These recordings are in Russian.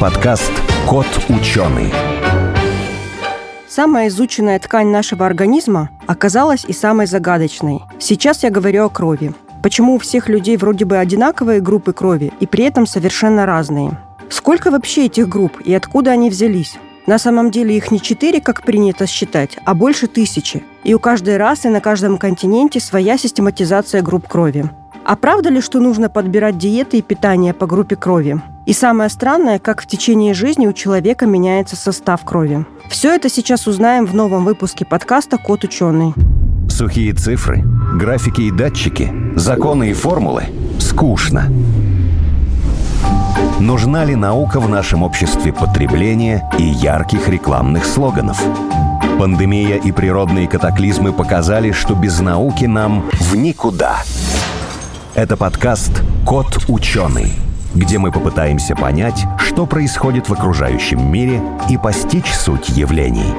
Подкаст «Кот ученый». Самая изученная ткань нашего организма оказалась и самой загадочной. Сейчас я говорю о крови. Почему у всех людей вроде бы одинаковые группы крови и при этом совершенно разные? Сколько вообще этих групп и откуда они взялись? На самом деле их не четыре, как принято считать, а больше тысячи. И у каждой расы на каждом континенте своя систематизация групп крови. А правда ли, что нужно подбирать диеты и питание по группе крови? И самое странное, как в течение жизни у человека меняется состав крови. Все это сейчас узнаем в новом выпуске подкаста «Кот ученый». Сухие цифры, графики и датчики, законы и формулы – скучно. Нужна ли наука в нашем обществе потребления и ярких рекламных слоганов? Пандемия и природные катаклизмы показали, что без науки нам в никуда. Это подкаст «Кот ученый», где мы попытаемся понять, что происходит в окружающем мире и постичь суть явлений.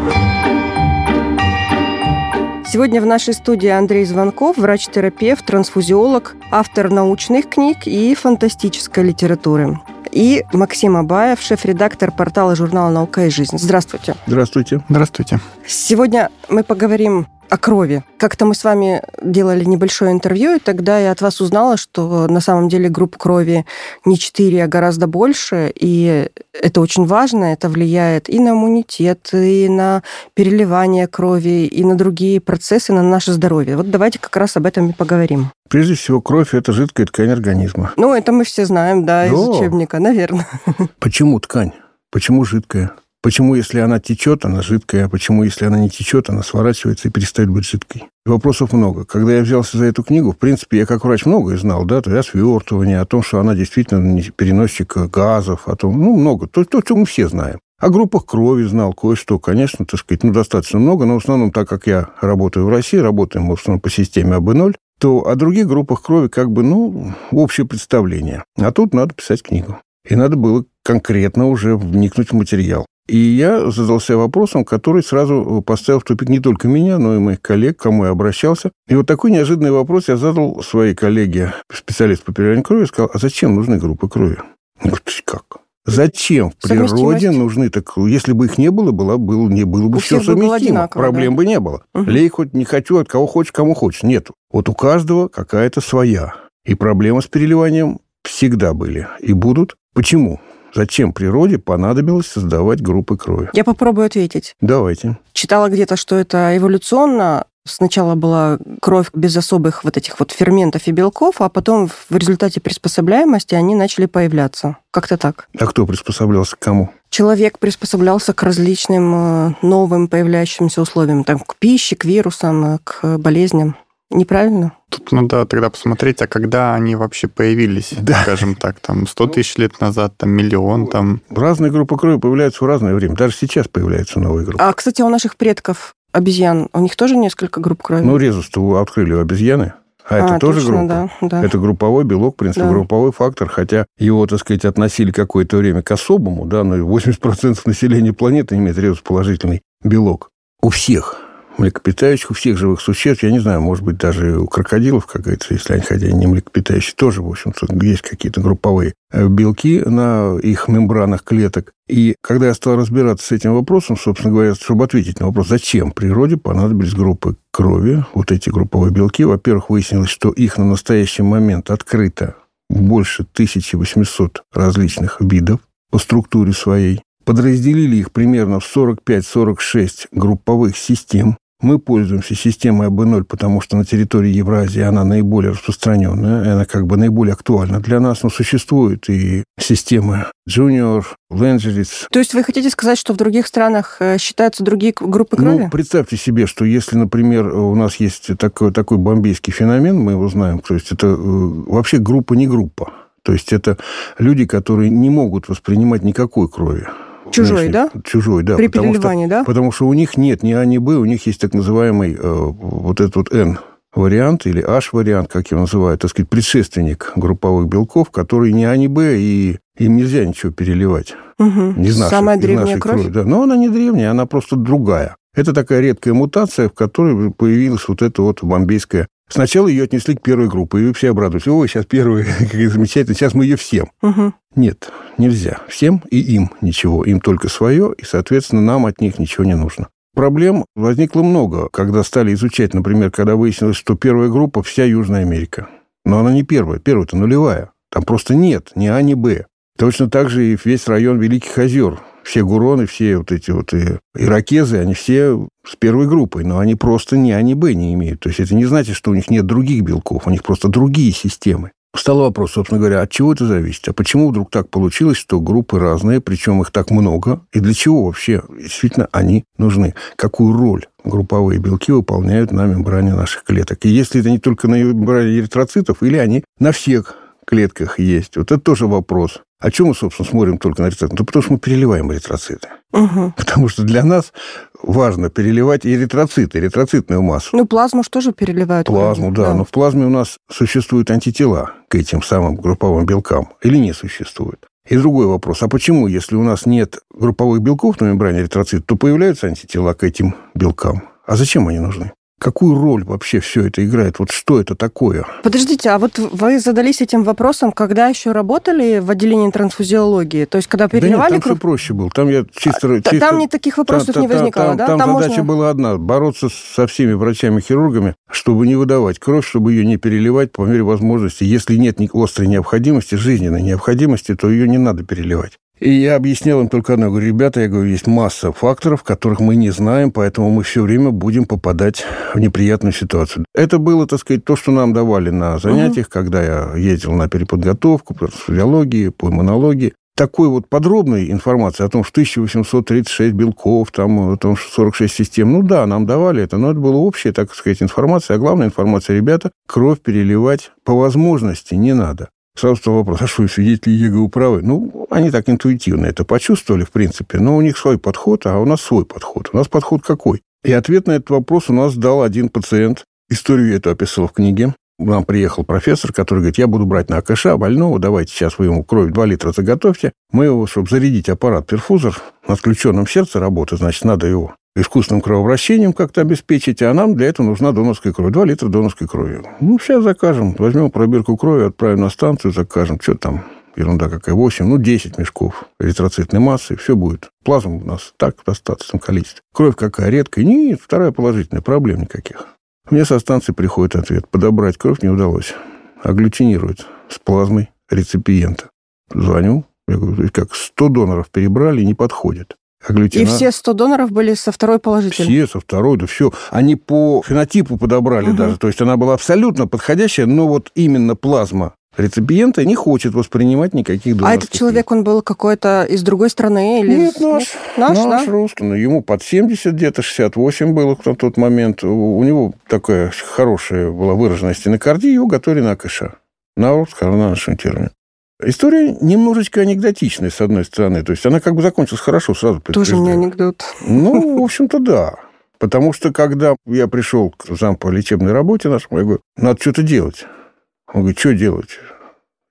Сегодня в нашей студии Андрей Звонков, врач-терапевт, трансфузиолог, автор научных книг и фантастической литературы. И Максим Абаев, шеф-редактор портала журнала «Наука и жизнь». Здравствуйте. Здравствуйте. Здравствуйте. Сегодня мы поговорим о крови. Как-то мы с вами делали небольшое интервью, и тогда я от вас узнала, что на самом деле групп крови не 4, а гораздо больше, и это очень важно, это влияет и на иммунитет, и на переливание крови, и на другие процессы, на наше здоровье. Вот давайте как раз об этом и поговорим. Прежде всего, кровь – это жидкая ткань организма. Ну, это мы все знаем, да, из Но... учебника, наверное. Почему ткань? Почему жидкая? Почему, если она течет, она жидкая, а почему, если она не течет, она сворачивается и перестает быть жидкой? Вопросов много. Когда я взялся за эту книгу, в принципе, я как врач многое знал, да, то есть о свертывании, о том, что она действительно переносчик газов, о том, ну, много, то, то, что мы все знаем. О группах крови знал кое-что, конечно, так сказать, ну, достаточно много, но в основном, так как я работаю в России, работаем в основном по системе АБ0, то о других группах крови как бы, ну, общее представление. А тут надо писать книгу. И надо было конкретно уже вникнуть в материал. И я задался вопросом, который сразу поставил в тупик не только меня, но и моих коллег, к кому я обращался. И вот такой неожиданный вопрос я задал своей коллеге, специалист по переливанию крови, сказал, а зачем нужны группы крови? Вот как? Зачем в природе нужны так? Если бы их не было, было, было не было бы у все совместимо. Проблем да? бы не было. Угу. Лей хоть не хочу, от кого хочешь, кому хочешь. Нет. Вот у каждого какая-то своя. И проблемы с переливанием всегда были и будут. Почему? Зачем природе понадобилось создавать группы крови? Я попробую ответить. Давайте. Читала где-то, что это эволюционно Сначала была кровь без особых вот этих вот ферментов и белков, а потом в результате приспособляемости они начали появляться. Как-то так. А кто приспособлялся к кому? Человек приспособлялся к различным э, новым появляющимся условиям, там, к пище, к вирусам, э, к болезням. Неправильно? Тут надо тогда посмотреть, а когда они вообще появились, да. скажем так, там 100 тысяч лет назад, там миллион, там... Разные группы крови появляются в разное время. Даже сейчас появляются новые группы. А, кстати, у наших предков обезьян, у них тоже несколько групп крови? Ну, резус-то открыли у обезьяны. А, а это тоже группа? Да, да. Это групповой белок, в принципе, да. групповой фактор, хотя его, так сказать, относили какое-то время к особому, да, но 80% населения планеты имеет резус положительный белок. У всех млекопитающих, у всех живых существ, я не знаю, может быть, даже у крокодилов, как говорится, если они, хотя не млекопитающие, тоже, в общем-то, есть какие-то групповые э, белки на их мембранах клеток. И когда я стал разбираться с этим вопросом, собственно говоря, чтобы ответить на вопрос, зачем природе понадобились группы крови, вот эти групповые белки, во-первых, выяснилось, что их на настоящий момент открыто больше 1800 различных видов по структуре своей. Подразделили их примерно в 45-46 групповых систем. Мы пользуемся системой АБ0, потому что на территории Евразии она наиболее распространенная, она как бы наиболее актуальна для нас, но существует и система Junior, Langeris. То есть вы хотите сказать, что в других странах э, считаются другие группы ну, крови? Ну, представьте себе, что если, например, у нас есть такой, такой бомбейский феномен, мы его знаем, то есть это э, вообще группа не группа. То есть это люди, которые не могут воспринимать никакой крови. Чужой, да? Чужой, да. При переливании, что, да? Потому что у них нет ни А, ни Б, у них есть так называемый э, вот этот вот N вариант или H-вариант, как его называют, так сказать, предшественник групповых белков, который ни А, ни Б, и им нельзя ничего переливать. Угу. Не нашей, Самая древняя кровь? крови. Да. Но она не древняя, она просто другая. Это такая редкая мутация, в которой появилась вот эта вот бомбейская Сначала ее отнесли к первой группе, и все обрадовались. Ой, сейчас первая, как замечательно, сейчас мы ее всем. Угу. Нет, нельзя. Всем и им ничего. Им только свое, и, соответственно, нам от них ничего не нужно. Проблем возникло много, когда стали изучать, например, когда выяснилось, что первая группа вся Южная Америка. Но она не первая, первая-то нулевая. Там просто нет ни А, ни Б. Точно так же и весь район Великих озер. Все гуроны, все вот эти вот и иракезы, они все с первой группой, но они просто ни А, ни Б не имеют. То есть это не значит, что у них нет других белков, у них просто другие системы. Стал вопрос, собственно говоря, от чего это зависит? А почему вдруг так получилось, что группы разные, причем их так много? И для чего вообще действительно они нужны? Какую роль групповые белки выполняют на мембране наших клеток? И если это не только на мембране эритроцитов, или они на всех клетках есть? Вот это тоже вопрос. А чем мы, собственно, смотрим только на эритроциты? Ну, потому что мы переливаем эритроциты. Угу. Потому что для нас важно переливать эритроциты, эритроцитную массу. Ну, плазму же переливают? Плазму, вроде? да, Но в плазме у нас существуют антитела к этим самым групповым белкам или не существует? И другой вопрос. А почему, если у нас нет групповых белков на мембране эритроцита, то появляются антитела к этим белкам? А зачем они нужны? Какую роль вообще все это играет? Вот что это такое? Подождите, а вот вы задались этим вопросом, когда еще работали в отделении трансфузиологии? То есть, когда переливали да нет, там кровь? все проще было. Там я чисто... А, чисто... Там не таких вопросов Там- не там- возникало, там- да? Там, задача можно- была одна – бороться со всеми врачами-хирургами, чтобы не выдавать кровь, чтобы ее не переливать по мере возможности. Если нет острой необходимости, жизненной необходимости, то ее не надо переливать. И я объяснял им только одно. Я говорю, ребята, я говорю, есть масса факторов, которых мы не знаем, поэтому мы все время будем попадать в неприятную ситуацию. Это было, так сказать, то, что нам давали на занятиях, когда я ездил на переподготовку по физиологии, по иммунологии такой вот подробной информации о том, что 1836 белков, там, о том, что 46 систем, ну да, нам давали это, но это была общая, так сказать, информация. А главная информация, ребята, кровь переливать по возможности не надо. Стал вопрос, а что, свидетели Еговы правы? Ну, они так интуитивно это почувствовали, в принципе, но у них свой подход, а у нас свой подход. У нас подход какой? И ответ на этот вопрос у нас дал один пациент. Историю эту описал в книге. Нам приехал профессор, который говорит, я буду брать на АКШ больного, давайте сейчас вы ему кровь 2 литра заготовьте. Мы его, чтобы зарядить аппарат перфузор, на отключенном сердце работает, значит, надо его искусственным кровообращением как-то обеспечить, а нам для этого нужна донорская кровь. 2 литра донорской крови. Ну, сейчас закажем. Возьмем пробирку крови, отправим на станцию, закажем. Что там? Ерунда какая. 8, ну, 10 мешков эритроцитной массы, все будет. Плазма у нас так в достаточном количестве. Кровь какая редкая. Нет, вторая положительная, проблем никаких. Мне со станции приходит ответ. Подобрать кровь не удалось. Агглютинирует с плазмой реципиента. Звоню. Я говорю, как 100 доноров перебрали, не подходит. И Агглютина- все 100 доноров были со второй положительной? все со второй, да все. Они по фенотипу подобрали Мгм. даже. То есть она была абсолютно подходящая, но вот именно плазма реципиента не хочет воспринимать никаких А этот человек, он был какой-то из другой страны? Или... нет, наш. Наш, наш да? русский. Ну, ему под 70, где-то 68 было на тот момент. У него такая хорошая была выраженная стенокардия, его готовили на АКШ. На коронарное шунтирование. История немножечко анекдотичная, с одной стороны. То есть она как бы закончилась хорошо, сразу Тоже мне предупреждаю. анекдот. Ну, в общем-то, да. Потому что, когда я пришел к зам по лечебной работе нашему, я говорю, надо что-то делать. Он говорит, что делать?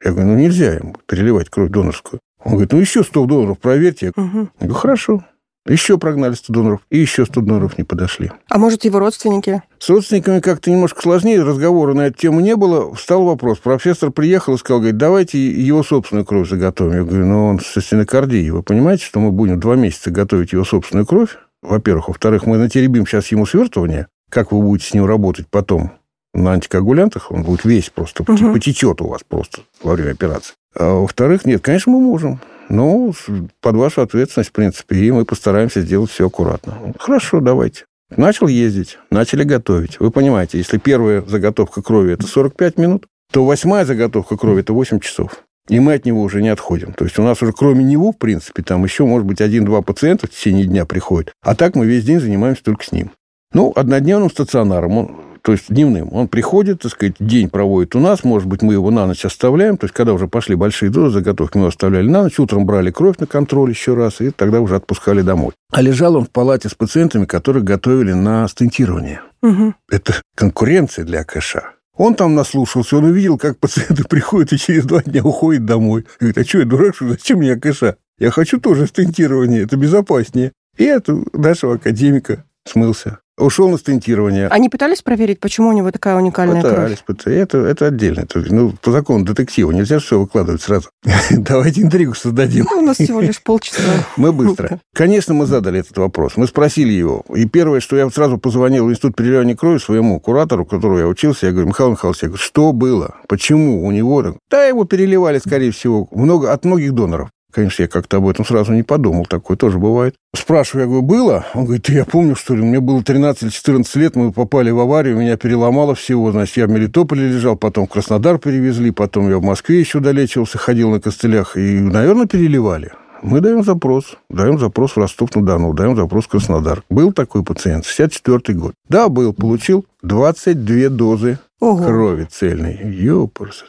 Я говорю, ну, нельзя ему переливать кровь донорскую. Он говорит, ну, еще 100 доноров проверьте. Мгм. Я говорю, хорошо. Еще прогнали 100 доноров, и еще 100 доноров не подошли. А может, его родственники? С родственниками как-то немножко сложнее, разговора на эту тему не было. Встал вопрос. Профессор приехал и сказал, говорит, давайте его собственную кровь заготовим. Я говорю, ну он со стенокардией. Вы понимаете, что мы будем два месяца готовить его собственную кровь? Во-первых. Во-вторых, мы натеребим сейчас ему свертывание. Как вы будете с ним работать потом? На антикоагулянтах он будет весь просто, Мгм. потечет у вас просто во время операции. А во-вторых, нет, конечно, мы можем. Но с- под вашу ответственность, в принципе, и мы постараемся сделать все аккуратно. Хорошо, давайте. Начал ездить, начали готовить. Вы понимаете, если первая заготовка крови – это 45 минут, то восьмая заготовка крови – это 8 часов. И мы от него уже не отходим. То есть у нас уже кроме него, в принципе, там еще, может быть, один-два пациента в течение дня приходят. А так мы весь день занимаемся только с ним. Ну, однодневным стационаром, он, то есть дневным. Он приходит, так сказать, день проводит у нас, может быть, мы его на ночь оставляем, то есть когда уже пошли большие дозы заготовки, мы его оставляли на ночь, утром брали кровь на контроль еще раз, и тогда уже отпускали домой. А лежал он в палате с пациентами, которых готовили на стентирование. Мгм. Это конкуренция для КШ. Он там наслушался, он увидел, как пациенты приходят и через два дня уходят домой. Говорит, а что я дурак, что зачем мне АКШ? Я хочу тоже стентирование, это безопаснее. И это нашего академика смылся. Ушел на стентирование. Они пытались проверить, почему у него такая уникальная пытались, кровь? Пытались, это, это отдельно. Это, ну, по закону детектива нельзя все выкладывать сразу. Давайте интригу создадим. Ну, у нас всего лишь полчаса. Мы быстро. Конечно, мы задали этот вопрос. Мы спросили его. И первое, что я сразу позвонил в Институт переливания крови своему куратору, которого я учился, я говорю, Михаил Михайлович, я говорю, что было? Почему у него... Да, его переливали, скорее всего, много, от многих доноров. Конечно, я как-то об этом сразу не подумал. Такое тоже бывает. Спрашиваю, я говорю, было? Он говорит, я помню, что ли, мне было 13 или 14 лет, мы попали в аварию, меня переломало всего. Значит, я в Мелитополе лежал, потом в Краснодар перевезли, потом я в Москве еще долечивался, ходил на костылях. И, наверное, переливали. Мы даем запрос. Даем запрос в Ростов-на-Дону, даем запрос в Краснодар. Был такой пациент, 64-й год. Да, был. Получил 22 дозы Ого. крови цельной. Ёпарс.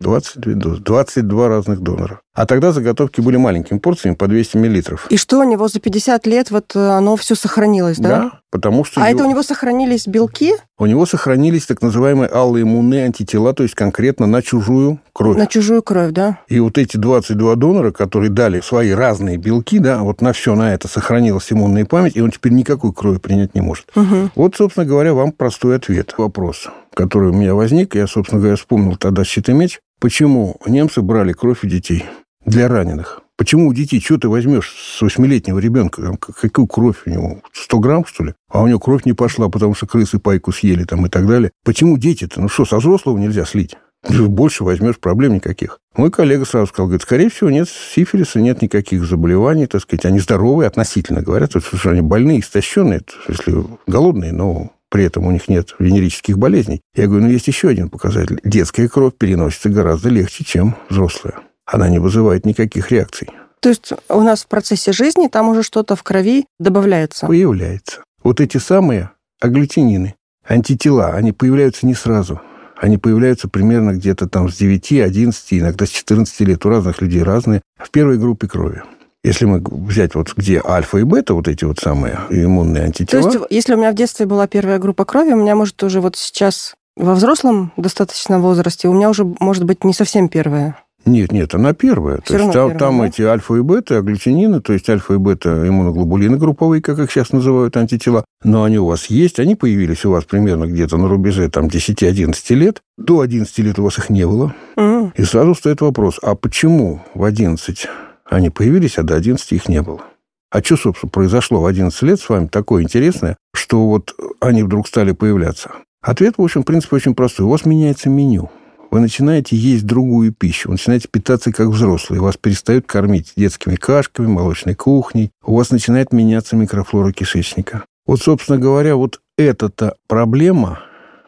22 дозы. 22 разных донора. А тогда заготовки были маленькими порциями по 200 миллилитров. И что у него за 50 лет вот э, оно все сохранилось, да? потому что... А его- это у него сохранились белки у него сохранились так называемые аллоиммунные антитела, то есть конкретно на чужую кровь. на чужую кровь, да? И вот эти 22 донора, которые дали свои разные белки, да, вот на все на это сохранилась иммунная память, и он теперь никакой крови принять не может. Мгм. Вот, собственно говоря, вам простой ответ. Вопрос, который у меня возник, я, собственно говоря, вспомнил тогда щит и меч. Почему немцы брали кровь у детей для раненых? Почему у детей, что ты возьмешь с восьмилетнего ребенка, там, какую кровь у него, 100 грамм, что ли? А у него кровь не пошла, потому что крысы пайку съели там и так далее. Почему дети-то? Ну что, со взрослого нельзя слить? Ты Больше возьмешь, проблем никаких. Мой коллега сразу сказал, говорит, скорее всего, нет сифилиса, нет никаких заболеваний, так сказать. Они здоровые относительно, говорят, что они больные, истощенные, смысле, голодные, но при этом у них нет венерических болезней. Я говорю, ну, есть еще один показатель. Детская кровь переносится гораздо легче, чем взрослая. Она не вызывает никаких реакций. То есть у нас в процессе жизни там уже что-то в крови добавляется. Появляется. Вот эти самые агглютинины, антитела, они появляются не сразу. Они появляются примерно где-то там с 9, 11, иногда с 14 лет. У разных людей разные. В первой группе крови. Если мы взять вот где альфа и бета, вот эти вот самые иммунные То антитела, есть если у меня в детстве была первая группа крови, у меня может уже вот сейчас во взрослом достаточно возрасте, у меня уже может быть не совсем первая. Нет, нет, она первая. Всё то есть там, первая, там да? эти альфа и бета, агглютинины, то есть альфа и бета иммуноглобулины групповые, как их сейчас называют, антитела, но они у вас есть, они появились у вас примерно где-то на рубеже там 10-11 лет. До 11 лет у вас их не было. М. И сразу встает вопрос, а почему в 11 они появились, а до 11 их не было? А что, собственно, произошло в 11 лет с вами такое интересное, что вот они вдруг стали появляться? Ответ, в общем, в принципе, очень простой. У вас меняется меню. Вы начинаете есть другую пищу, вы начинаете питаться как взрослые, вас перестают кормить детскими кашками, молочной кухней, у вас начинает меняться микрофлора кишечника. Вот, собственно говоря, вот эта-то проблема,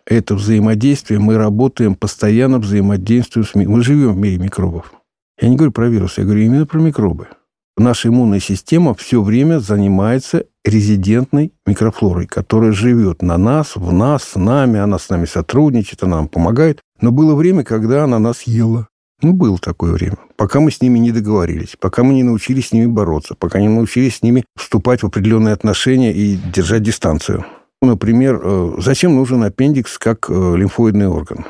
это взаимодействие, мы работаем, постоянно взаимодействуем с миром. Мы живем в мире микробов. Я не говорю про вирусы, я говорю именно про микробы. Наша иммунная система все время занимается резидентной микрофлорой, которая живет на нас, в нас, с нами, она с нами сотрудничает, она нам помогает. Но было время, когда она нас ела. Ну, было такое время. Пока мы с ними не договорились, пока мы не научились с ними бороться, пока не научились с ними вступать в определенные отношения и держать дистанцию. Ну, Например, э, зачем нужен аппендикс как э, лимфоидный орган?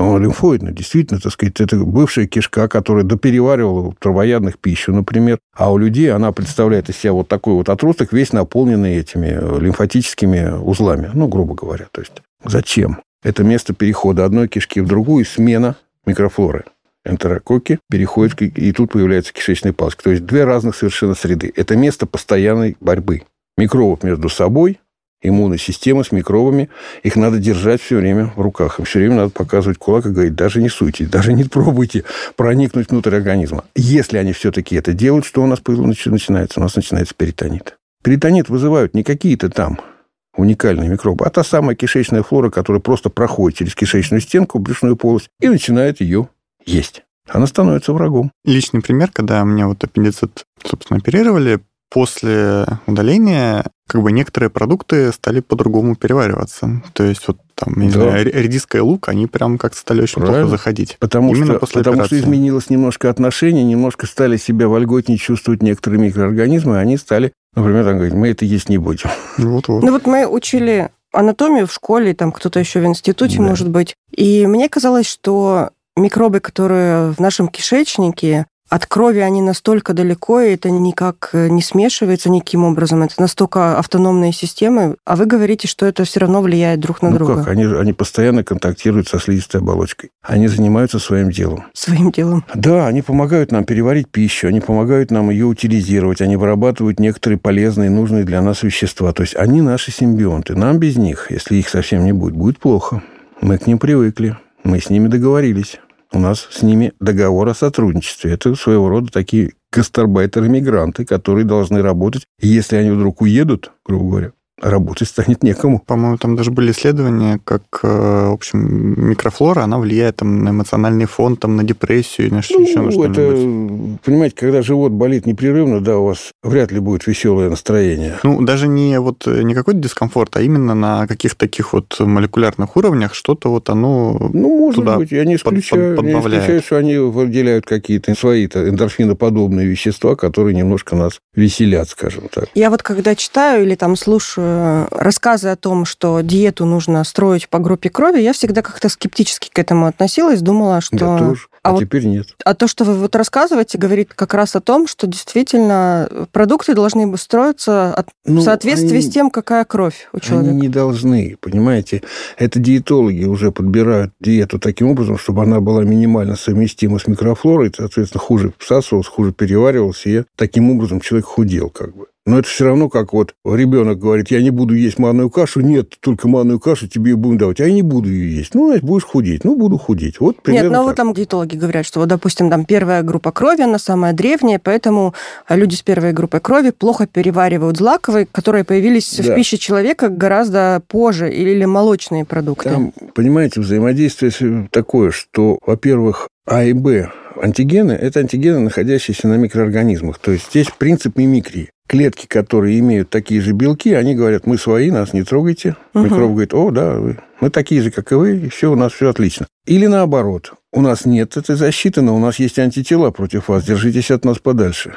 Ну, лимфоидный, действительно, так сказать, это бывшая кишка, которая допереваривала у травоядных пищу, например. А у людей она представляет из себя вот такой вот отросток, весь наполненный этими э, лимфатическими узлами, ну, грубо говоря. То есть зачем? Это место перехода одной кишки в другую, смена микрофлоры. Энтерококки переходят, и тут появляется кишечная палочка. То есть две разных совершенно среды. Это место постоянной борьбы. Микробов между собой, иммунной системы с микробами. Их надо держать все время в руках. Им все время надо показывать кулак и говорить, даже не суйтесь, даже не пробуйте проникнуть внутрь организма. Если они все-таки это делают, что у нас начи- начинается? У нас начинается перитонит. Перитонит вызывают не какие-то там уникальные микробы, а та самая кишечная флора, которая просто проходит через кишечную стенку, брюшную полость и начинает ее есть. Она становится врагом. Личный пример, когда мне вот аппендицит, собственно, оперировали, после удаления как бы некоторые продукты стали по-другому перевариваться. То есть вот там, не Да. знаю, ре- редиска и лук, они прям как-то стали очень Правильно. плохо заходить. Потому, Именно что, после потому что изменилось немножко отношение, немножко стали себя вольготнее чувствовать некоторые микроорганизмы, и они стали, например, там, говорить, мы это есть не будем. Вот-вот. Ну вот мы учили анатомию в школе, там кто-то еще в институте, Да. может быть. И мне казалось, что микробы, которые в нашем кишечнике, от крови они настолько далеко, и это никак э, не смешивается никаким образом. Это настолько автономные системы, а вы говорите, что это все равно влияет друг на ну друга. как, они, они постоянно контактируют со слизистой оболочкой. Они занимаются своим делом. Своим делом. Да, они помогают нам переварить пищу, они помогают нам ее утилизировать, они вырабатывают некоторые полезные, нужные для нас вещества. То есть они наши симбионты. Нам без них, если их совсем не будет, будет плохо. Мы к ним привыкли, мы с ними договорились. У нас с ними договор о сотрудничестве. Это своего рода такие гастарбайтеры-мигранты, которые должны работать. И если они вдруг уедут, грубо говоря, работать станет некому. По-моему, там даже были исследования, как, э, в общем, микрофлора, она влияет там, на эмоциональный фон, там, на депрессию, и на что ну, еще на что-нибудь. это, понимаете, когда живот болит непрерывно, да, у вас вряд ли будет веселое настроение. Ну, даже не вот э, не какой-то дискомфорт, а именно на каких-то таких вот молекулярных уровнях что-то вот оно Ну, может туда быть, я не исключаю, под- не подбавляет. исключаю, что они выделяют какие-то свои эндорфиноподобные вещества, которые немножко нас веселят, скажем так. Я вот когда читаю или там слушаю рассказы о том, что диету нужно строить по группе крови, я всегда как-то скептически к этому относилась, думала, что... Да, тоже. А А, вот- теперь нет. А то, что вы вот рассказываете, говорит как раз о том, что действительно продукты должны бы строиться от- Ну, в соответствии они- с тем, какая кровь у человека. Они не должны, понимаете. Это диетологи уже подбирают диету таким образом, чтобы она была минимально совместима с микрофлорой, соответственно, хуже всасывалась, хуже переваривалась, и таким образом человек худел как бы. Но это все равно, как вот ребенок говорит, я не буду есть манную кашу, нет, только манную кашу тебе будем давать. А я не буду ее есть. Ну, значит, будешь худеть. Ну, буду худеть. Вот примерно Нет, но так. вот там диетологи говорят, что, вот, допустим, там первая группа крови, она самая древняя, поэтому люди с первой группой крови плохо переваривают злаковые, которые появились Да. в пище человека гораздо позже, или молочные продукты. Там, понимаете, взаимодействие с- такое, что, во-первых, А и Б антигены – это антигены, находящиеся на микроорганизмах. То есть здесь принцип мимикрии. Клетки, которые имеют такие же белки, они говорят, мы свои, нас не трогайте. Мгм. Микроб говорит, о, да, вы- мы такие же, как и вы, и все, у нас все отлично. Или наоборот, у нас нет этой защиты, но у нас есть антитела против вас, держитесь от нас подальше.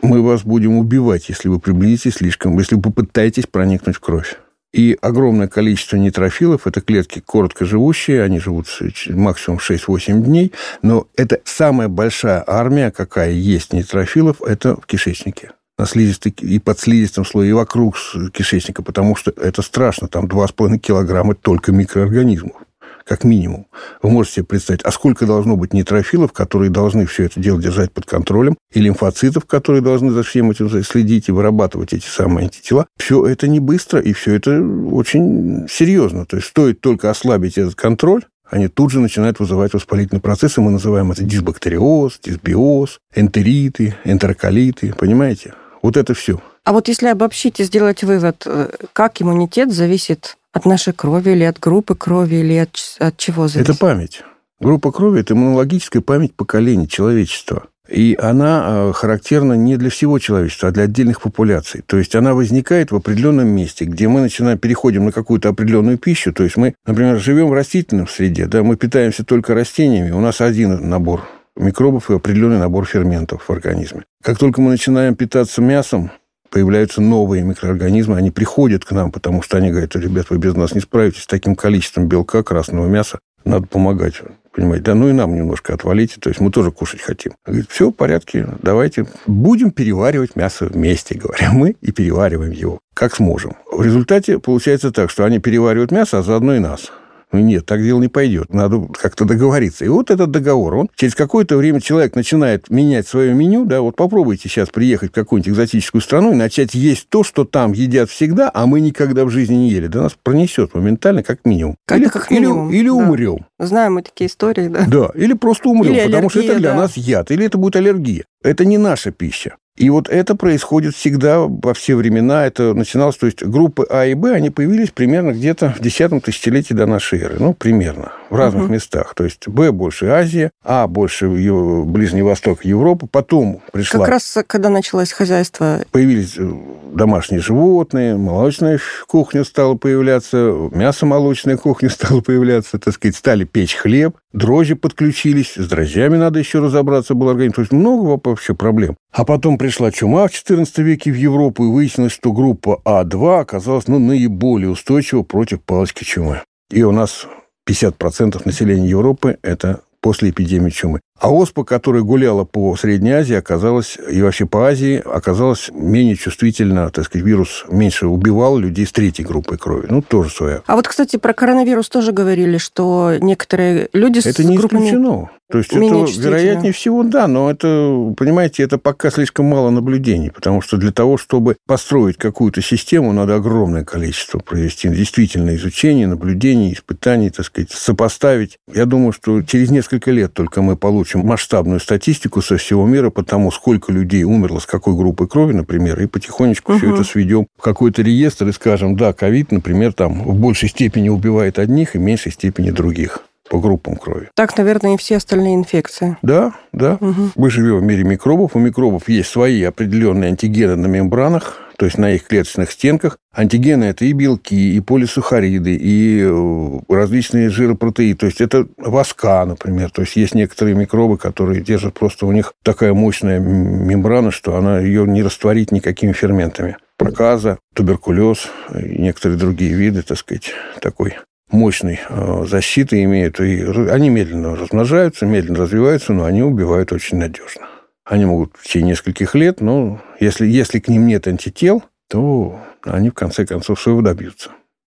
Мы вас будем убивать, если вы приблизитесь слишком, если вы попытаетесь проникнуть в кровь. И огромное количество нейтрофилов – это клетки короткоживущие, они живут максимум 6-8 дней, но это самая большая армия, какая есть нейтрофилов, это в кишечнике на слизистой и подслизистом слое, и вокруг кишечника, потому что это страшно, там 2,5 килограмма только микроорганизмов как минимум. Вы можете себе представить, а сколько должно быть нейтрофилов, которые должны все это дело держать под контролем, и лимфоцитов, которые должны за всем этим следить и вырабатывать эти самые антитела. Все это не быстро, и все это очень серьезно. То есть стоит только ослабить этот контроль, они тут же начинают вызывать воспалительные процессы. Мы называем это дисбактериоз, дисбиоз, энтериты, энтероколиты. Понимаете? Вот это все. А вот если обобщить и сделать вывод, э, как иммунитет зависит от нашей крови или от группы крови, или от, от чего зависит? Это память. Группа крови – это иммунологическая память поколений человечества. И она э, характерна не для всего человечества, а для отдельных популяций. То есть она возникает в определенном месте, где мы начинаем, переходим на какую-то определенную пищу. То есть мы, например, живем в растительном среде, да, мы питаемся только растениями, у нас один набор микробов и определенный набор ферментов в организме. Как только мы начинаем питаться мясом, появляются новые микроорганизмы, они приходят к нам, потому что они говорят, ребят, вы без нас не справитесь с таким количеством белка, красного мяса, надо помогать. Понимаете, да, ну и нам немножко отвалите, то есть мы тоже кушать хотим. Говорит, все в порядке, давайте будем переваривать мясо вместе, говорим мы, и перевариваем его, как сможем. В результате получается так, что они переваривают мясо, а заодно и нас. Ну нет, так дело не пойдет. Надо как-то договориться. И вот этот договор, он через какое-то время человек начинает менять свое меню, да, вот попробуйте сейчас приехать в какую-нибудь экзотическую страну и начать есть то, что там едят всегда, а мы никогда в жизни не ели. Да нас пронесет моментально, как минимум. Это или, как или- минимум, или да. умрем. Знаем мы такие истории, да. Да, или просто умрем, Или потому что это для да. нас яд, или это будет аллергия. Это не наша пища. И вот это происходит всегда во все времена. Это начиналось, то есть группы А и Б, они появились примерно где-то в 10 тысячелетии до нашей эры. Ну, примерно. В разных Мгм. местах. То есть Б больше Азия, А больше Ближний Восток, Европа. Потом пришла Как раз когда началось хозяйство, появились э, домашние животные, молочная кухня стала появляться, мясо-молочная кухня стала появляться, так сказать, стали печь хлеб, дрожжи подключились, с дрожжами надо еще разобраться был организм. То есть много вообще проблем. А потом пришла чума в XIV веке в Европу, и выяснилось, что группа А2 оказалась ну, наиболее устойчива против палочки чумы. И у нас 50% населения Европы – это после эпидемии чумы. А оспа, которая гуляла по Средней Азии, оказалась, и вообще по Азии, оказалась менее чувствительна, так сказать, вирус меньше убивал людей с третьей группой крови. Ну, тоже своя. А вот, кстати, про коронавирус тоже говорили, что некоторые люди это с не группами... исключено. То есть менее это, вероятнее всего, да, но это, понимаете, это пока слишком мало наблюдений, потому что для того, чтобы построить какую-то систему, надо огромное количество провести действительно изучение, наблюдений, испытаний, так сказать, сопоставить. Я думаю, что через несколько лет только мы получим масштабную статистику со всего мира по тому, сколько людей умерло с какой группой крови, например, и потихонечку угу. все это сведем в какой-то реестр и скажем, да, ковид, например, там в большей степени убивает одних и в меньшей степени других по группам крови. Так, наверное, и все остальные инфекции. Да, да. Угу. Мы живем в мире микробов. У микробов есть свои определенные антигены на мембранах, то есть на их клеточных стенках. Антигены – это и белки, и полисахариды, и э, различные жиропротеиды. То есть это воска, например. То есть есть некоторые микробы, которые держат просто у них такая мощная мембрана, что она ее не растворит никакими ферментами проказа, туберкулез и некоторые другие виды, так сказать, такой мощной э, защиты имеют. И они медленно размножаются, медленно развиваются, но они убивают очень надежно. Они могут в течение нескольких лет, но если, если к ним нет антител, то они в конце концов своего добьются.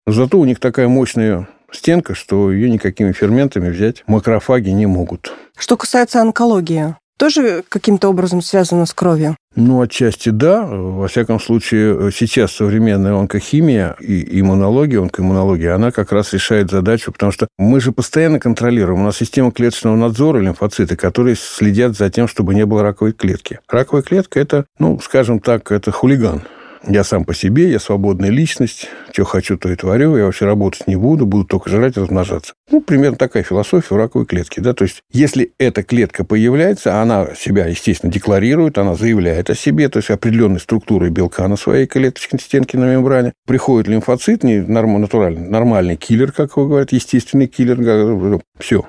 Но зато у них такая мощная стенка, что ее никакими ферментами взять макрофаги не могут. Что касается онкологии, тоже каким-то образом связано с кровью? Ну, отчасти да. Во всяком случае, сейчас современная онкохимия и иммунология, онкоиммунология, она как раз решает задачу, потому что мы же постоянно контролируем. У нас система клеточного надзора, лимфоциты, которые следят за тем, чтобы не было раковой клетки. Раковая клетка – это, ну, скажем так, это хулиган. Я сам по себе, я свободная личность, что хочу, то и творю, я вообще работать не буду, буду только жрать и размножаться. Ну, примерно такая философия у раковой клетки. Да? То есть, если эта клетка появляется, она себя, естественно, декларирует, она заявляет о себе, то есть определенной структурой белка на своей клеточной стенке на мембране. Приходит лимфоцит, не норм, натуральный, нормальный киллер, как его говорят, естественный киллер. Все.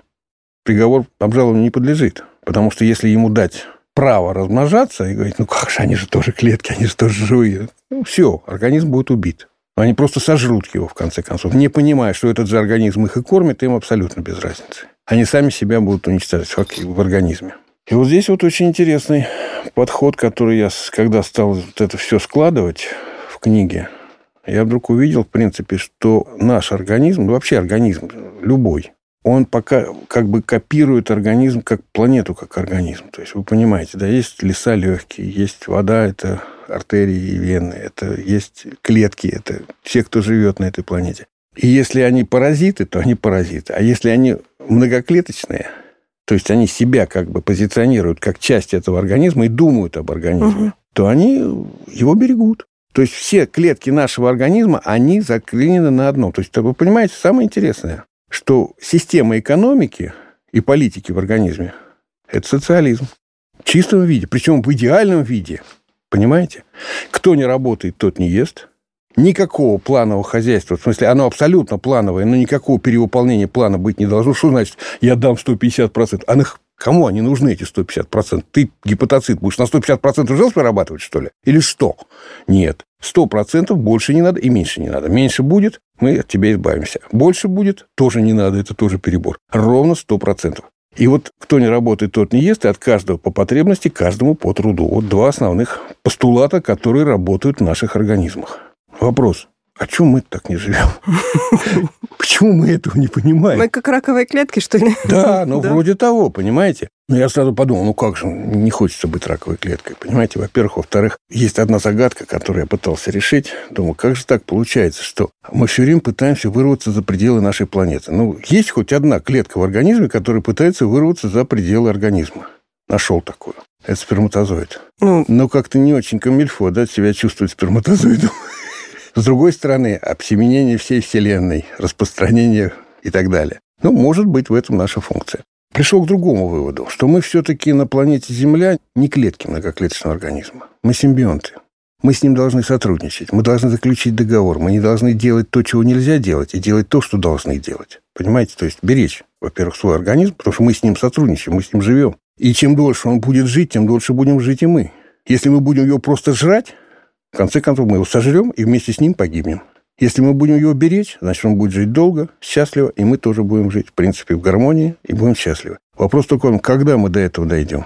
Приговор обжалованию не подлежит. Потому что если ему дать право размножаться и говорить, ну как же, они же тоже клетки, они же тоже живые. Ну, все, организм будет убит. Они просто сожрут его, в конце концов, не понимая, что этот же организм их и кормит, им абсолютно без разницы. Они сами себя будут уничтожать в организме. И вот здесь вот очень интересный подход, который я, когда стал вот это все складывать в книге, я вдруг увидел, в принципе, что наш организм, вообще организм любой, он пока как бы копирует организм как планету, как организм. То есть вы понимаете, да, есть леса легкие, есть вода, это артерии и вены, это есть клетки, это все, кто живет на этой планете. И если они паразиты, то они паразиты. А если они многоклеточные, то есть они себя как бы позиционируют как часть этого организма и думают об организме, угу. то они его берегут. То есть все клетки нашего организма, они заклинены на одном. То есть, вы понимаете, самое интересное что система экономики и политики в организме – это социализм. В чистом виде, причем в идеальном виде. Понимаете? Кто не работает, тот не ест. Никакого планового хозяйства, в смысле, оно абсолютно плановое, но никакого перевыполнения плана быть не должно. Что значит, я дам 150%? А нах... Кому они нужны, эти 150%? Ты гепатоцит будешь на 150% желез вырабатывать, что ли? Или что? Нет. 100% больше не надо и меньше не надо. Меньше будет, мы от тебя избавимся. Больше будет, тоже не надо, это тоже перебор. Ровно 100%. И вот кто не работает, тот не ест, и от каждого по потребности, каждому по труду. Вот два основных постулата, которые работают в наших организмах. Вопрос. А чем мы так не живем? Почему мы этого не понимаем? Мы как раковые клетки, что ли? Да, ну вроде того, понимаете? Но я сразу подумал, ну как же, не хочется быть раковой клеткой, понимаете? Во-первых. Во-вторых, есть одна загадка, которую я пытался решить. Думаю, как же так получается, что мы все время пытаемся вырваться за пределы нашей планеты? Ну, есть хоть одна клетка в организме, которая пытается вырваться за пределы организма. Нашел такую. Это сперматозоид. Ну, Но как-то не очень камильфо, да, себя чувствует сперматозоидом. С другой стороны, обсеменение всей Вселенной, распространение и так далее. Ну, может быть, в этом наша функция. Пришел к другому выводу, что мы все-таки на планете Земля не клетки многоклеточного организма. Мы симбионты. Мы с ним должны сотрудничать. Мы должны заключить договор. Мы не должны делать то, чего нельзя делать, и делать то, что должны делать. Понимаете? То есть беречь, во-первых, свой организм, потому что мы с ним сотрудничаем, мы с ним живем. И чем дольше он будет жить, тем дольше будем жить и мы. Если мы будем его просто жрать, в конце концов, мы его сожрем и вместе с ним погибнем. Если мы будем его беречь, значит, он будет жить долго, счастливо, и мы тоже будем жить, в принципе, в гармонии и будем счастливы. Вопрос только, когда мы до этого дойдем?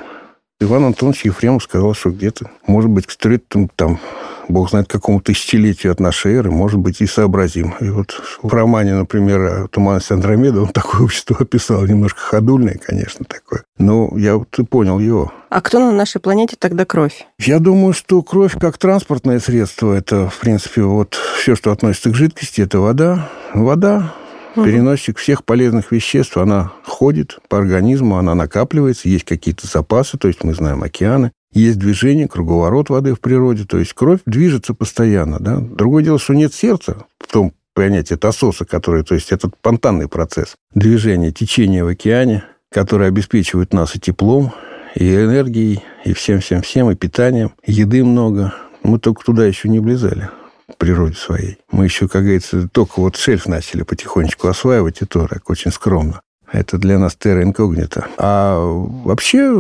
Иван Антонович Ефремов сказал, что где-то, может быть, к третьему, там, бог знает, какому тысячелетию от нашей эры, может быть, и сообразим. И вот в романе, например, «Туманность Андромеда» он такое общество описал, немножко ходульное, конечно, такое. Но я вот и понял его. А кто на нашей планете тогда кровь? Я думаю, что кровь как транспортное средство, это, в принципе, вот все, что относится к жидкости, это вода. Вода, переносчик всех полезных веществ, она ходит по организму, она накапливается, есть какие-то запасы, то есть мы знаем океаны, есть движение, круговорот воды в природе, то есть кровь движется постоянно. Да? Другое дело, что нет сердца, в том понятие тососа, который, то есть этот спонтанный процесс движения, течения в океане, который обеспечивает нас и теплом, и энергией, и всем-всем-всем, и питанием. Еды много. Мы только туда еще не влезали в природе своей. Мы еще, как говорится, только вот шельф начали потихонечку осваивать, и то так очень скромно. Это для нас терра инкогнито. А вообще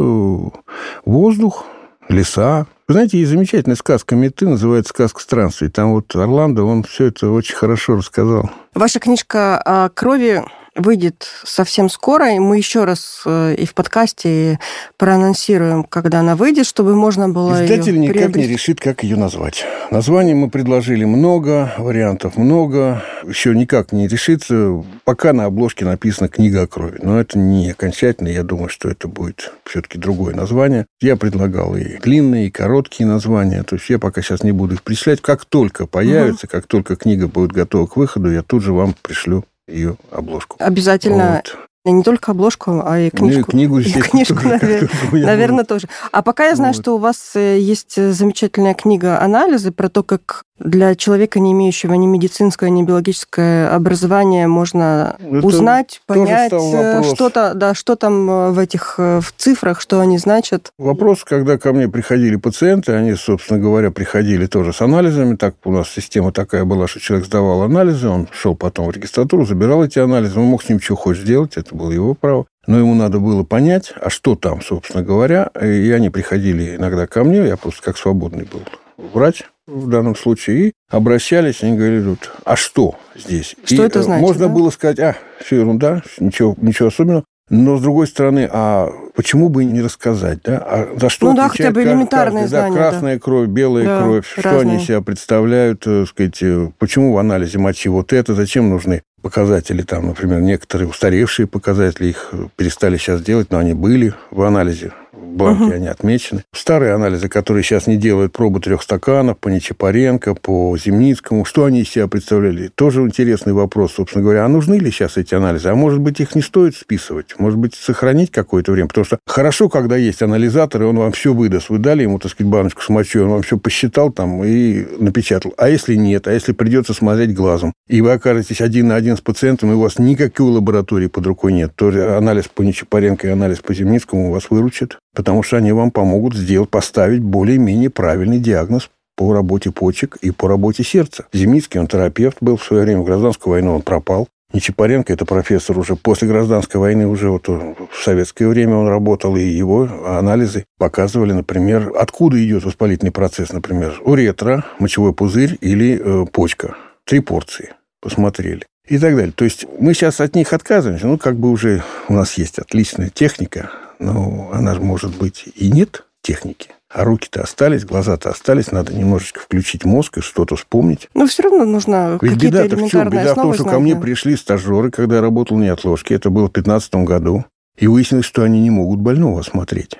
воздух, леса. Вы знаете, есть замечательная сказка «Меты», называется «Сказка странствий». Там вот Орландо, он все это очень хорошо рассказал. Ваша книжка о крови выйдет совсем скоро, и мы еще раз э, и в подкасте проанонсируем, когда она выйдет, чтобы можно было Издатель ее никак не решит, как ее назвать. Названий мы предложили много, вариантов много. Еще никак не решится. Пока на обложке написано «Книга о крови». Но это не окончательно. Я думаю, что это будет все-таки другое название. Я предлагал и длинные, и короткие названия. То есть я пока сейчас не буду их перечислять. Как только появится, как только книга будет готова к выходу, я тут же вам пришлю ее обложку. Обязательно Вот. И не только обложку, а и Ну, и книжку. книгу, И книжку, меня наверное, будет. тоже. А пока я знаю, Вот. что у вас э, есть замечательная книга анализы про то, как для человека, не имеющего ни медицинское, ни биологическое образование, можно Это узнать, понять э, что-то, да, что там э, в этих э, в цифрах, что они значат. Вопрос, когда ко мне приходили пациенты, они, собственно говоря, приходили тоже с анализами. Так у нас система такая была, что человек сдавал анализы, он шел потом в регистратуру, забирал эти анализы, он мог с ним что хочешь сделать, это было его право. Но ему надо было понять, а что там, собственно говоря. И они приходили иногда ко мне, я просто как свободный был врач в данном случае, и обращались, они говорили, а что здесь? Что И, это э, значит, Можно да? было сказать, а, все ерунда, ничего, ничего особенного. Но, с другой стороны, а почему бы не рассказать, да? А за что Ну да, хотя бы элементарные каждый, да, знания, да. красная кровь, белая Да, кровь, что разные. они себя представляют, так сказать, э, почему в анализе мочи вот это, зачем нужны показатели, там, например, некоторые устаревшие показатели, их э, перестали сейчас делать, но они были в анализе, в бланке Мгм. они отмечены. Старые анализы, которые сейчас не делают пробы трех стаканов по Нечапаренко, по Земницкому, что они из себя представляли? Тоже интересный вопрос, собственно говоря. А нужны ли сейчас эти анализы? А может быть, их не стоит списывать? Может быть, сохранить какое-то время? Потому что хорошо, когда есть анализатор, и он вам все выдаст. Вы дали ему, так сказать, баночку с мочой, он вам все посчитал там и напечатал. А если нет? А если придется смотреть глазом? И вы окажетесь один на один с пациентом, и у вас никакой лаборатории под рукой нет, то анализ по Нечапаренко и анализ по Земницкому вас выручат, потому что они вам помогут сделать, поставить более-менее правильный диагноз по работе почек и по работе сердца. Земницкий, он терапевт был в свое время, в гражданскую войну он пропал. Нечапаренко, это профессор уже после гражданской войны, уже вот в советское время он работал, и его анализы показывали, например, откуда идет воспалительный процесс, например, уретра, мочевой пузырь или э, почка. Три порции посмотрели. И так далее. То есть мы сейчас от них отказываемся. Ну, как бы уже у нас есть отличная техника, но она же может быть и нет техники. А руки-то остались, глаза-то остались, надо немножечко включить мозг и что-то вспомнить. Но все равно нужно Ведь беда-то в чем? элементарные Беда в том, что ко знать, мне пришли стажеры, когда я работал в неотложке. Это было в 2015 году. И выяснилось, что они не могут больного осмотреть.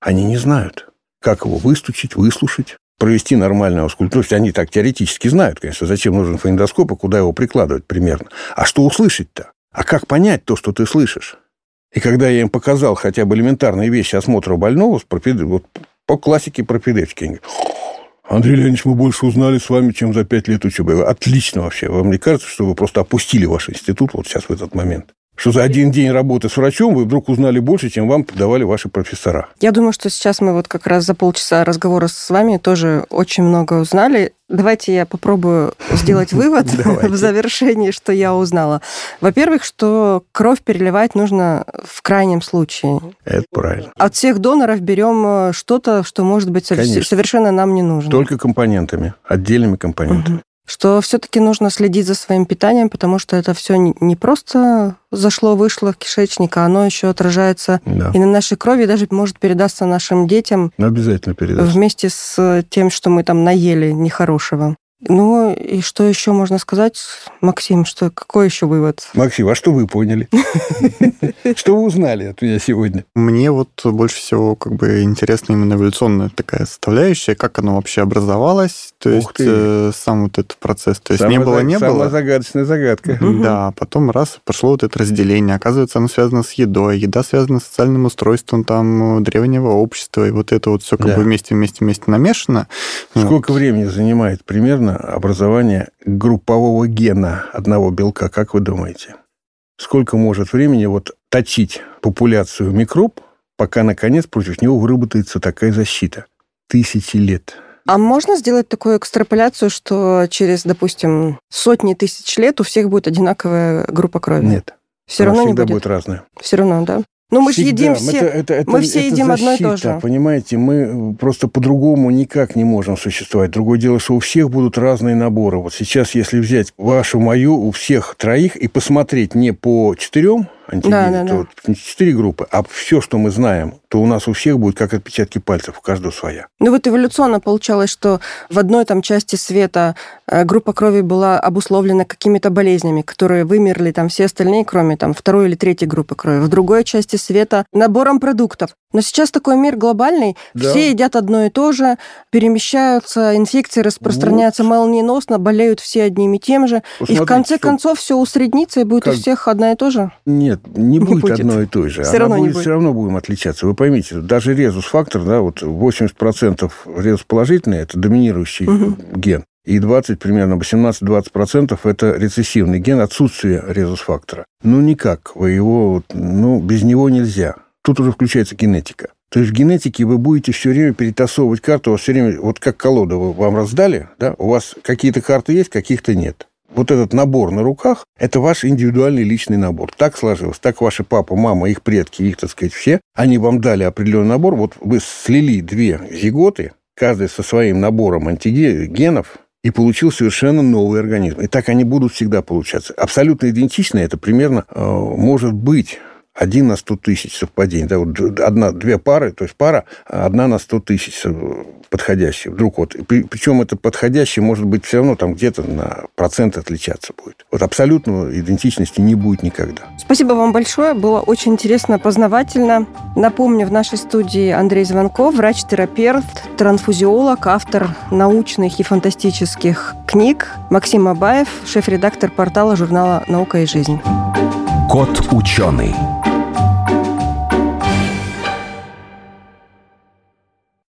Они не знают, как его выстучить, выслушать, провести нормальную аускультуру. То есть они так теоретически знают, конечно, зачем нужен фонендоскоп и куда его прикладывать примерно. А что услышать-то? А как понять то, что ты слышишь? И когда я им показал хотя бы элементарные вещи осмотра больного вот по классике говорят, Андрей Леонидович, мы больше узнали с вами, чем за пять лет учебы. Отлично вообще. Вам не кажется, что вы просто опустили ваш институт вот сейчас в этот момент? Что за один день работы с врачом вы вдруг узнали больше, чем вам давали ваши профессора. Я думаю, что сейчас мы вот как раз за полчаса разговора с вами тоже очень много узнали. Давайте я попробую сделать вывод в завершении, что я узнала. Во-первых, что кровь переливать нужно в крайнем случае. Это правильно. От всех доноров берем э, что-то, что может быть Конечно. совершенно нам не нужно. Только компонентами, отдельными компонентами. Что все-таки нужно следить за своим питанием, потому что это все не просто зашло-вышло в кишечник, а оно еще отражается да. и на нашей крови, и даже может передаться нашим детям. Обязательно передастся. Вместе с тем, что мы там наели нехорошего. Ну и что еще можно сказать, Максим, что какой еще вывод? Максим, а что вы поняли? Что вы узнали от меня сегодня? Мне вот больше всего как бы интересна именно эволюционная такая составляющая, как оно вообще образовалось, то есть э, сам вот этот процесс, то есть не было, не было. Самая загадочная загадка. Да, потом раз пошло вот это разделение, оказывается, оно связано с едой, еда связана с социальным устройством там древнего общества, и вот это вот все как бы вместе, вместе, вместе намешано. Сколько времени занимает примерно возможно образование группового гена одного белка, как вы думаете? Сколько может времени вот точить популяцию микроб, пока, наконец, против него выработается такая защита? Тысячи лет. А можно сделать такую экстраполяцию, что через, допустим, сотни тысяч лет у всех будет одинаковая группа крови? Нет. Все равно не будет. будет разная. Все равно, да? Ну, мы же едим все, это, это, это, мы все это едим защита, одно и то же. Понимаете, мы просто по-другому никак не можем существовать. Другое дело, что у всех будут разные наборы. Вот сейчас, если взять вашу, мою, у всех троих и посмотреть не по четырем антигены, да, да, то да. Вот четыре группы, а все, что мы знаем, то у нас у всех будет как отпечатки пальцев, у каждого своя. Ну вот эволюционно получалось, что в одной там части света э, группа крови была обусловлена какими-то болезнями, которые вымерли там все остальные, кроме там второй или третьей группы крови. В другой части света набором продуктов. Но сейчас такой мир глобальный, да. все едят одно и то же, перемещаются, инфекции распространяются вот. молниеносно, болеют все одним и тем же. Посмотрите, и в конце концов все усреднится, и будет как... у всех одна и то же. Нет, не, не будет, будет одно и то же. Все Она равно будет, будет. Все равно будем отличаться. Вы поймите, даже резус-фактор, да, вот 80% резус положительный, это доминирующий угу. ген. И 20, примерно 18-20% это рецессивный ген, отсутствие резус-фактора. Ну, никак. Вы его, ну, без него нельзя. Тут уже включается генетика. То есть в генетике вы будете все время перетасовывать карту, у вас все время, вот как колода вам раздали, да, у вас какие-то карты есть, каких-то нет вот этот набор на руках, это ваш индивидуальный личный набор. Так сложилось. Так ваши папа, мама, их предки, их, так сказать, все, они вам дали определенный набор. Вот вы слили две зиготы, каждый со своим набором антигенов, и получил совершенно новый организм. И так они будут всегда получаться. Абсолютно идентично это примерно э, может быть один на сто тысяч совпадений. Да, вот одна, две пары, то есть пара, одна на сто тысяч подходящих. Вдруг вот. Причем это подходящее может быть все равно там где-то на процент отличаться будет. Вот абсолютно идентичности не будет никогда. Спасибо вам большое. Было очень интересно, познавательно. Напомню, в нашей студии Андрей Звонков, врач-терапевт, трансфузиолог, автор научных и фантастических книг. Максим Абаев, шеф-редактор портала журнала «Наука и жизнь». Кот ученый.